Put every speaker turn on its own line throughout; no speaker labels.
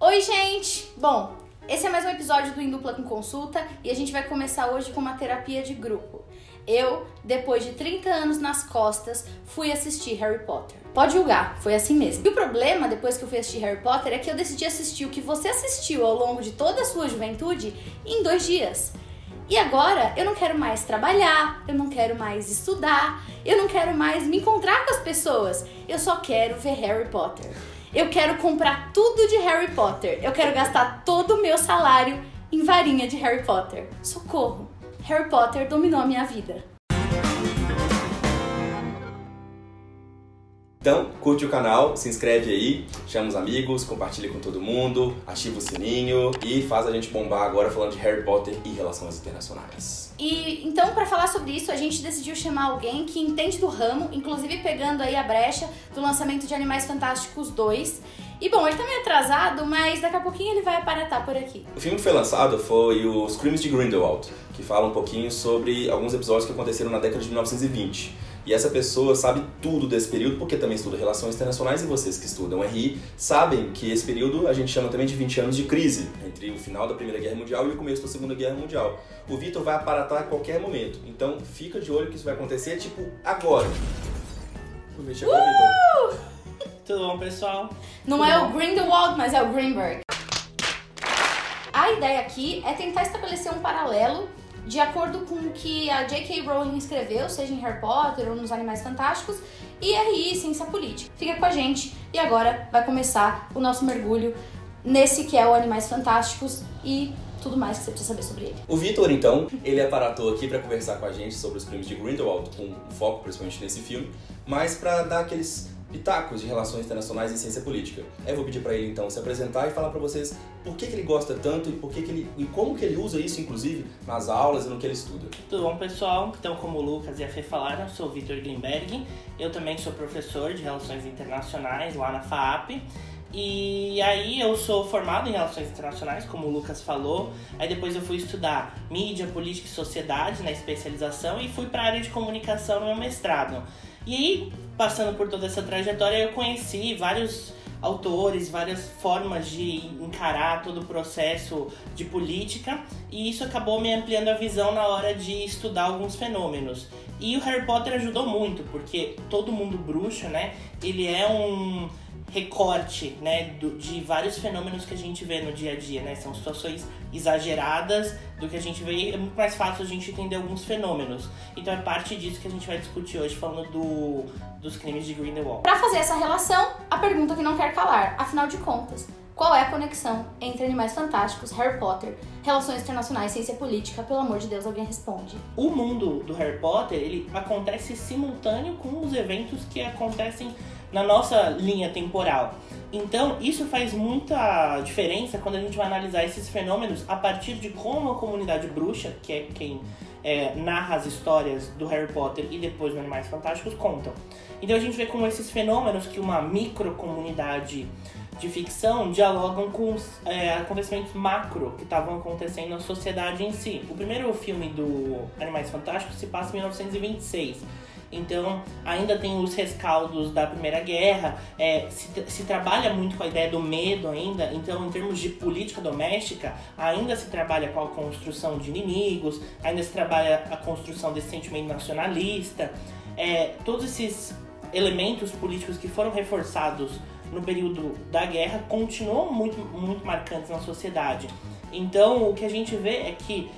Oi, gente! Bom, esse é mais um episódio do Indupla com Consulta e a gente vai começar hoje com uma terapia de grupo. Eu, depois de 30 anos nas costas, fui assistir Harry Potter. Pode julgar, foi assim mesmo. E o problema, depois que eu fui assistir Harry Potter, é que eu decidi assistir o que você assistiu ao longo de toda a sua juventude em dois dias. E agora eu não quero mais trabalhar, eu não quero mais estudar, eu não quero mais me encontrar com as pessoas. Eu só quero ver Harry Potter. Eu quero comprar tudo de Harry Potter. Eu quero gastar todo o meu salário em varinha de Harry Potter. Socorro! Harry Potter dominou a minha vida.
Então, curte o canal, se inscreve aí, chama os amigos, compartilha com todo mundo, ativa o sininho e faz a gente bombar agora falando de Harry Potter e relações internacionais.
E então, para falar sobre isso, a gente decidiu chamar alguém que entende do ramo, inclusive pegando aí a brecha do lançamento de Animais Fantásticos 2. E bom, ele tá meio atrasado, mas daqui a pouquinho ele vai aparatar por aqui.
O filme que foi lançado foi Os Crimes de Grindelwald, que fala um pouquinho sobre alguns episódios que aconteceram na década de 1920. E essa pessoa sabe tudo desse período, porque também estuda relações internacionais e vocês que estudam RI sabem que esse período a gente chama também de 20 anos de crise, entre o final da Primeira Guerra Mundial e o começo da Segunda Guerra Mundial. O Vitor vai aparatar a qualquer momento, então fica de olho que isso vai acontecer, tipo, agora.
Chegou, uh!
Tudo bom, pessoal?
Não
Tudo
é
bom?
o Grindelwald, mas é o Greenberg. A ideia aqui é tentar estabelecer um paralelo de acordo com o que a J.K. Rowling escreveu, seja em Harry Potter ou nos Animais Fantásticos, e RI, Ciência Política. Fica com a gente e agora vai começar o nosso mergulho nesse que é o Animais Fantásticos e tudo mais que você precisa saber sobre ele.
O Vitor, então, ele aparatou aqui para conversar com a gente sobre os crimes de Grindelwald, com foco principalmente nesse filme, mas para dar aqueles pitacos de relações internacionais e ciência política. Eu vou pedir para ele então se apresentar e falar para vocês por que, que ele gosta tanto e por que, que ele e como que ele usa isso inclusive nas aulas e no que ele estuda.
Tudo bom, pessoal? Então, como o Lucas e a Fê falaram, eu sou o Vitor Glimberg. Eu também sou professor de Relações Internacionais lá na FAP. E aí eu sou formado em Relações Internacionais, como o Lucas falou. Aí depois eu fui estudar Mídia, Política e Sociedade na especialização e fui para a área de comunicação no meu mestrado. E aí, passando por toda essa trajetória, eu conheci vários autores, várias formas de encarar todo o processo de política, e isso acabou me ampliando a visão na hora de estudar alguns fenômenos. E o Harry Potter ajudou muito, porque todo mundo bruxo, né? Ele é um recorte, né, do, de vários fenômenos que a gente vê no dia a dia, né? São situações exageradas do que a gente vê, é muito mais fácil a gente entender alguns fenômenos. Então é parte disso que a gente vai discutir hoje, falando do, dos crimes de Grindelwald.
Para fazer essa relação, a pergunta que não quer calar, afinal de contas, qual é a conexão entre Animais Fantásticos, Harry Potter, relações internacionais, ciência política? Pelo amor de Deus, alguém responde.
O mundo do Harry Potter, ele acontece simultâneo com os eventos que acontecem na nossa linha temporal. Então, isso faz muita diferença quando a gente vai analisar esses fenômenos a partir de como a comunidade bruxa, que é quem é, narra as histórias do Harry Potter e depois do Animais Fantásticos, contam. Então, a gente vê como esses fenômenos que uma microcomunidade de ficção dialogam com os é, acontecimentos macro que estavam acontecendo na sociedade em si. O primeiro filme do Animais Fantásticos se passa em 1926. Então, ainda tem os rescaldos da Primeira Guerra, é, se, se, trabalha muito com a ideia do medo ainda. Então, em termos de política doméstica, ainda se trabalha com a construção de inimigos, ainda se trabalha a construção desse sentimento nacionalista. É, todos esses elementos políticos que foram reforçados no período da guerra continuam muito, muito marcantes na sociedade. Então, o que a gente vê é que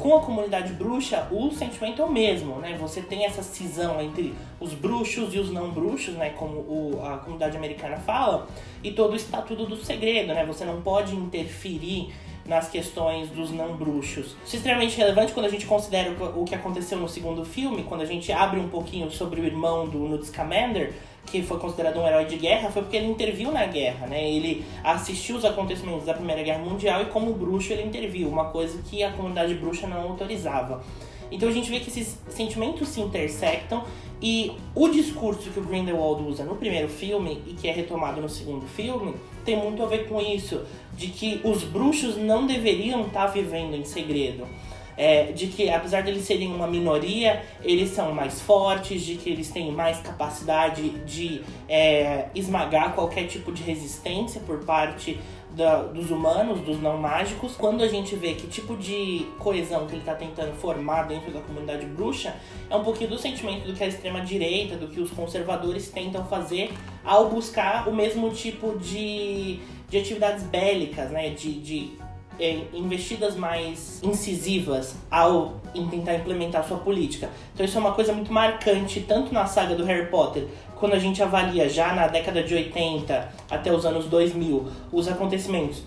com a comunidade bruxa, o sentimento é o mesmo, né? Você tem essa cisão entre os bruxos e os não bruxos, né? Como o, a comunidade americana fala, e todo o estatuto do segredo, né? Você não pode interferir nas questões dos não bruxos. Isso é extremamente relevante quando a gente considera o que aconteceu no segundo filme, quando a gente abre um pouquinho sobre o irmão do Newt Scamander, que foi considerado um herói de guerra, foi porque ele interviu na guerra, né? Ele assistiu os acontecimentos da Primeira Guerra Mundial e como bruxo ele interviu, uma coisa que a comunidade bruxa não autorizava. Então a gente vê que esses sentimentos se intersectam e o discurso que o Grindelwald usa no primeiro filme e que é retomado no segundo filme tem muito a ver com isso, de que os bruxos não deveriam estar vivendo em segredo. É, de que apesar de eles serem uma minoria, eles são mais fortes, de que eles têm mais capacidade de é, esmagar qualquer tipo de resistência por parte da, dos humanos, dos não mágicos, quando a gente vê que tipo de coesão que ele está tentando formar dentro da comunidade bruxa, é um pouquinho do sentimento do que a extrema-direita, do que os conservadores tentam fazer ao buscar o mesmo tipo de, de atividades bélicas, né? De, de é, investidas mais incisivas ao em tentar implementar sua política. Então isso é uma coisa muito marcante, tanto na saga do Harry Potter, quando a gente avalia já na década de 80 até os anos 2000 os acontecimentos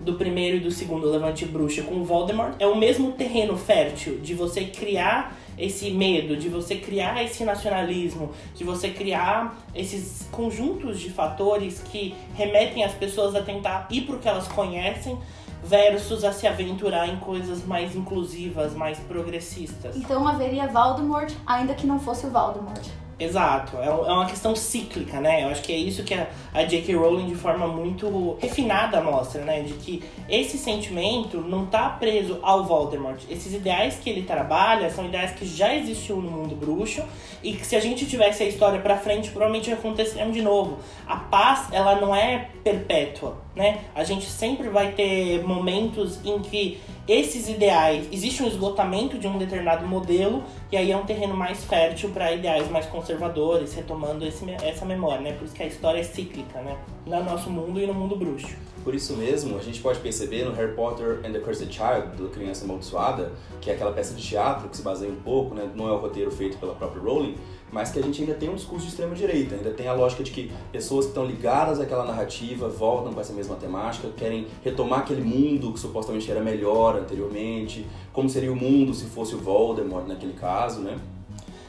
do primeiro e do segundo Levante Bruxa com Voldemort, é o mesmo terreno fértil de você criar esse medo, de você criar esse nacionalismo, de você criar esses conjuntos de fatores que remetem as pessoas a tentar ir para o que elas conhecem versus a se aventurar em coisas mais inclusivas, mais progressistas.
Então haveria Voldemort, ainda que não fosse o Voldemort.
Exato, é, é uma questão cíclica, né? Eu acho que é isso que a, J.K. Rowling, de forma muito refinada, mostra, né? De que esse sentimento não tá preso ao Voldemort. Esses ideais que ele trabalha são ideais que já existiam no mundo bruxo e que se a gente tivesse a história para frente, provavelmente aconteceriam de novo. A paz, ela não é perpétua, né? A gente sempre vai ter momentos em que esses ideais, existe um esgotamento de um determinado modelo e aí é um terreno mais fértil para ideais mais conservadores, retomando esse, essa memória, né? Por isso que a história é cíclica, né? No nosso mundo e no mundo bruxo.
Por isso mesmo, a gente pode perceber no Harry Potter and the Cursed Child, do Criança Amaldiçoada, que é aquela peça de teatro que se baseia um pouco, né? Não é o roteiro feito pela própria Rowling, mas que a gente ainda tem um discurso de extrema direita, ainda tem a lógica de que pessoas que estão ligadas àquela narrativa voltam com essa mesma temática, querem retomar aquele mundo que supostamente era melhor anteriormente, como seria o mundo se fosse o Voldemort naquele caso, né?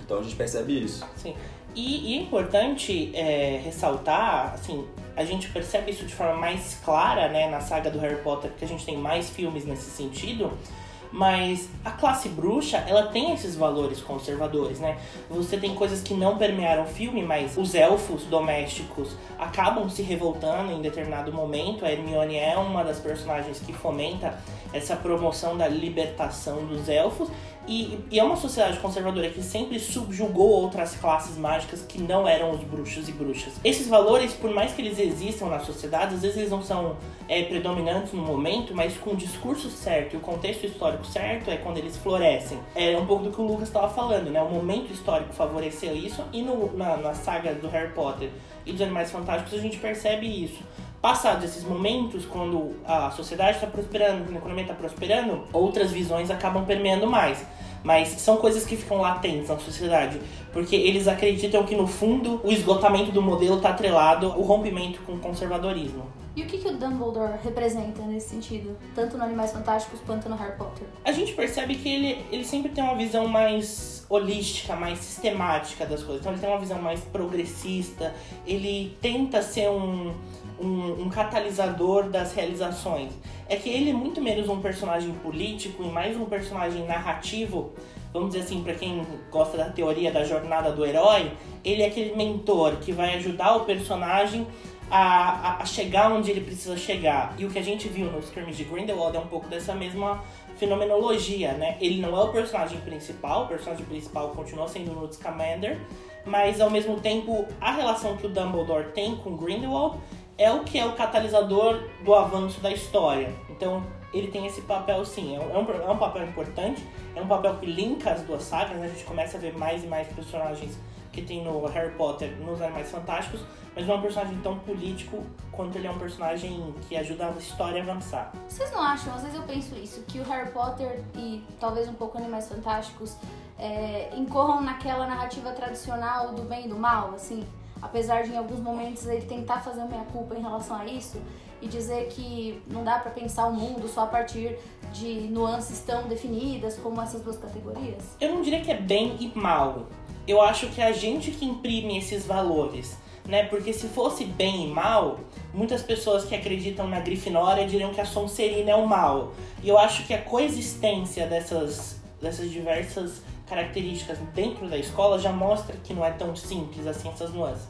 Então a gente percebe isso.
Sim. E, e é importante é, ressaltar, assim, a gente percebe isso de forma mais clara, né, na saga do Harry Potter, porque a gente tem mais filmes nesse sentido, mas a classe bruxa, ela tem esses valores conservadores, né? Você tem coisas que não permearam o filme, mas os elfos domésticos acabam se revoltando em determinado momento. A Hermione é uma das personagens que fomenta essa promoção da libertação dos elfos. E, e, é uma sociedade conservadora que sempre subjugou outras classes mágicas que não eram os bruxos e bruxas. Esses valores, por mais que eles existam na sociedade, às vezes eles não são é, predominantes no momento, mas com o discurso certo e o contexto histórico certo é quando eles florescem. É um pouco do que o Lucas estava falando, né? O momento histórico favoreceu isso e no, na, na saga do Harry Potter e dos Animais Fantásticos a gente percebe isso passados esses momentos, quando a sociedade está prosperando, quando a economia está prosperando, outras visões acabam permeando mais. Mas são coisas que ficam latentes na sociedade, porque eles acreditam que no fundo o esgotamento do modelo está atrelado ao rompimento com o conservadorismo.
E o que, que o Dumbledore representa nesse sentido, tanto no Animais Fantásticos quanto no Harry Potter?
A gente percebe que ele, ele sempre tem uma visão mais holística, mais sistemática das coisas. Então ele tem uma visão mais progressista, ele tenta ser um um, um, catalisador das realizações. É que ele é muito menos um personagem político e mais um personagem narrativo. Vamos dizer assim, para quem gosta da teoria da jornada do herói, ele é aquele mentor que vai ajudar o personagem a, a, chegar onde ele precisa chegar. E o que a gente viu nos Crimes de Grindelwald é um pouco dessa mesma fenomenologia, né? Ele não é o personagem principal, o personagem principal continua sendo o Newt Scamander, mas ao mesmo tempo a relação que o Dumbledore tem com Grindelwald é o que é o catalisador do avanço da história. Então, ele tem esse papel sim, é um, é um papel importante, é um papel que linka as duas sagas, né? a gente começa a ver mais e mais personagens que tem no Harry Potter, nos Animais Fantásticos, mas não é um personagem tão político quanto ele é um personagem que ajuda a história a avançar.
Vocês não acham, às vezes eu penso isso, que o Harry Potter e talvez um pouco Animais Fantásticos é, incorram naquela narrativa tradicional do bem e do mal, assim? apesar de em alguns momentos ele tentar fazer uma culpa em relação a isso e dizer que não dá para pensar o mundo só a partir de nuances tão definidas como essas duas categorias?
Eu não diria que é bem e mal. Eu acho que é a gente que imprime esses valores, né? Porque se fosse bem e mal, muitas pessoas que acreditam na Grifinória diriam que a Sonserina é o mal. E eu acho que a coexistência dessas, dessas diversas características dentro da escola já mostra que não é tão simples assim essas nuances.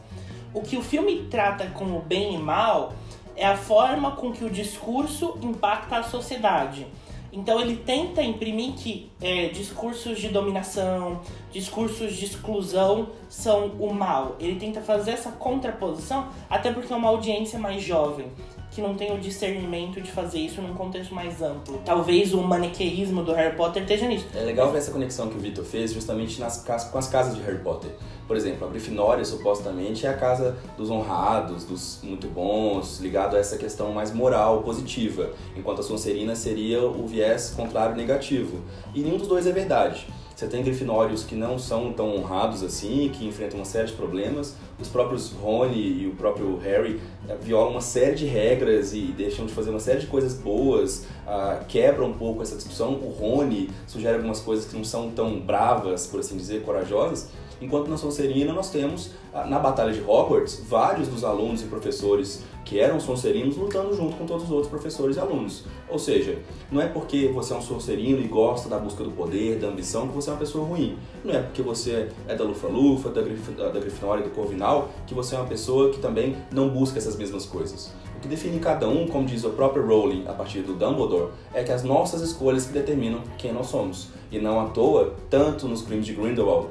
O que o filme trata como bem e mal é a forma com que o discurso impacta a sociedade. Então ele tenta imprimir que é, discursos de dominação, discursos de exclusão são o mal. Ele tenta fazer essa contraposição, até porque é uma audiência mais jovem. Que não tem o discernimento de fazer isso num contexto mais amplo. Talvez o maniqueísmo do Harry Potter esteja nisso.
É legal ver essa conexão que o Victor fez justamente nas, com as casas de Harry Potter. Por exemplo, a Grifinória supostamente é a casa dos honrados, dos muito bons, ligado a essa questão mais moral, positiva, enquanto a Sonserina seria o viés contrário negativo. E nenhum dos dois é verdade. Você tem grifinórios que não são tão honrados assim, que enfrentam uma série de problemas. Os próprios Rony e o próprio Harry eh, violam uma série de regras e deixam de fazer uma série de coisas boas, uh, quebram um pouco essa discussão. O Rony sugere algumas coisas que não são tão bravas, por assim dizer, corajosas. Enquanto na Sonserina nós temos, na Batalha de Hogwarts, vários dos alunos e professores que eram Sonserinos lutando junto com todos os outros professores e alunos. Ou seja, não é porque você é um Sonserino e gosta da busca do poder, da ambição, que você é uma pessoa ruim. Não é porque você é da Lufa-Lufa, da, Grif da, da Grifinória e do Corvinal, que você é uma pessoa que também não busca essas mesmas coisas. O que define cada um, como diz o próprio Rowling a partir do Dumbledore, é que as nossas escolhas que determinam quem nós somos. E não à toa, tanto nos crimes de Grindelwald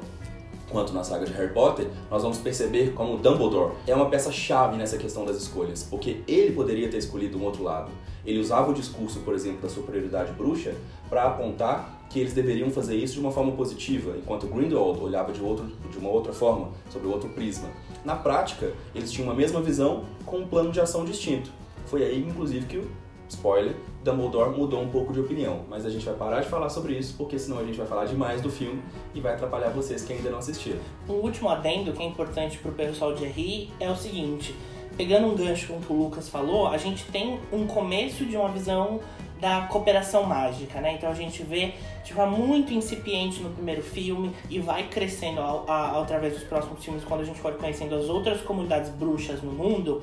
quanto na saga de Harry Potter, nós vamos perceber como Dumbledore é uma peça-chave nessa questão das escolhas, porque ele poderia ter escolhido um outro lado. Ele usava o discurso, por exemplo, da superioridade bruxa para apontar que eles deveriam fazer isso de uma forma positiva, enquanto Grindelwald olhava de, outro, de uma outra forma, sobre outro prisma. Na prática, eles tinham a mesma visão com um plano de ação distinto. Foi aí, inclusive, que o spoiler, Dumbledore mudou um pouco de opinião. Mas a gente vai parar de falar sobre isso, porque senão a gente vai falar demais do filme e vai atrapalhar vocês que ainda não assistiram.
Um último adendo que é importante pro pessoal de RI é o seguinte. Pegando um gancho com o que o Lucas falou, a gente tem um começo de uma visão da cooperação mágica, né? Então a gente vê de forma muito incipiente no primeiro filme e vai crescendo através dos próximos filmes quando a gente for conhecendo as outras comunidades bruxas no mundo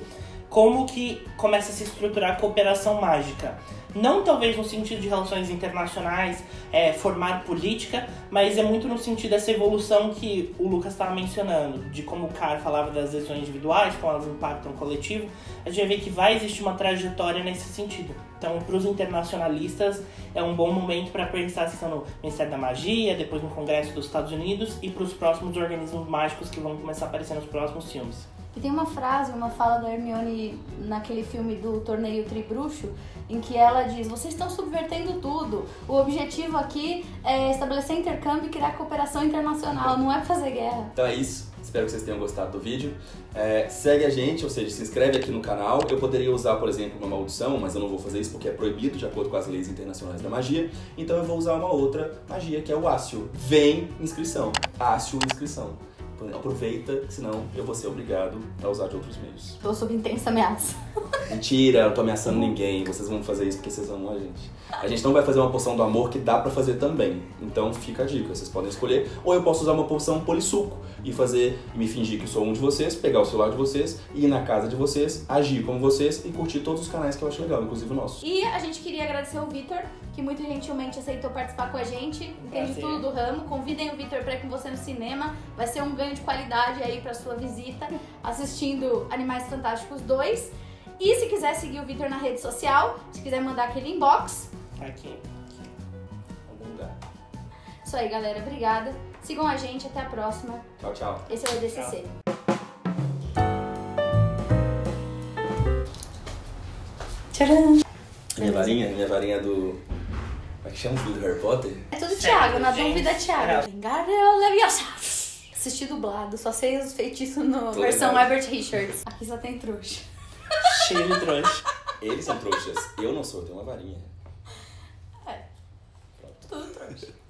como que começa a se estruturar a cooperação mágica. Não talvez no sentido de relações internacionais, é, formar política, mas é muito no sentido dessa evolução que o Lucas estava mencionando, de como o cara falava das decisões individuais, como elas impactam o coletivo. A gente ver que vai existir uma trajetória nesse sentido. Então, para os internacionalistas, é um bom momento para pensar se estão no Ministério da Magia, depois no Congresso dos Estados Unidos e para os próximos organismos mágicos que vão começar a aparecer nos próximos filmes.
E tem uma frase, uma fala da Hermione naquele filme do Torneio Tribruxo, em que ela diz: Vocês estão subvertendo tudo. O objetivo aqui é estabelecer intercâmbio e criar cooperação internacional, não é fazer guerra.
Então é isso. Espero que vocês tenham gostado do vídeo. É, segue a gente, ou seja, se inscreve aqui no canal. Eu poderia usar, por exemplo, uma maldição, mas eu não vou fazer isso porque é proibido de acordo com as leis internacionais da magia. Então eu vou usar uma outra magia, que é o Ácio. Vem inscrição. Ácio inscrição. Aproveita, senão eu vou ser obrigado a usar de outros meios.
Tô sob intensa ameaça.
Mentira, eu não tô ameaçando ninguém. Vocês vão fazer isso porque vocês amam a gente. A gente não vai fazer uma poção do amor que dá para fazer também. Então fica a dica, vocês podem escolher. Ou eu posso usar uma poção polissuco e fazer, e me fingir que sou um de vocês, pegar o celular de vocês, ir na casa de vocês, agir como vocês e curtir todos os canais que eu acho legal, inclusive o nosso.
E a gente queria agradecer o Vitor, que muito gentilmente aceitou participar com a gente. Entende Prazer. tudo do ramo. Convidem o Vitor para ir com você no cinema. Vai ser um ganho de qualidade aí para sua visita, assistindo Animais Fantásticos 2. E se quiser seguir o Vitor na rede social, se quiser mandar aquele inbox.
Aqui.
Algum lugar.
Isso aí, galera. Obrigada. Sigam a gente. Até a próxima.
Tchau, tchau.
Esse é o EDCC.
Tcharam! Minha varinha, minha varinha do. Como é que chama o filho do Harry Potter?
É tudo Thiago, na dúvida, Thiago. Vingareu Leviosa. Assisti dublado, só sei os feitiços na versão legal. Herbert Richards. Aqui só tem trouxa.
Cheio de trouxa.
Eles são trouxas. Eu não sou, eu tenho uma varinha.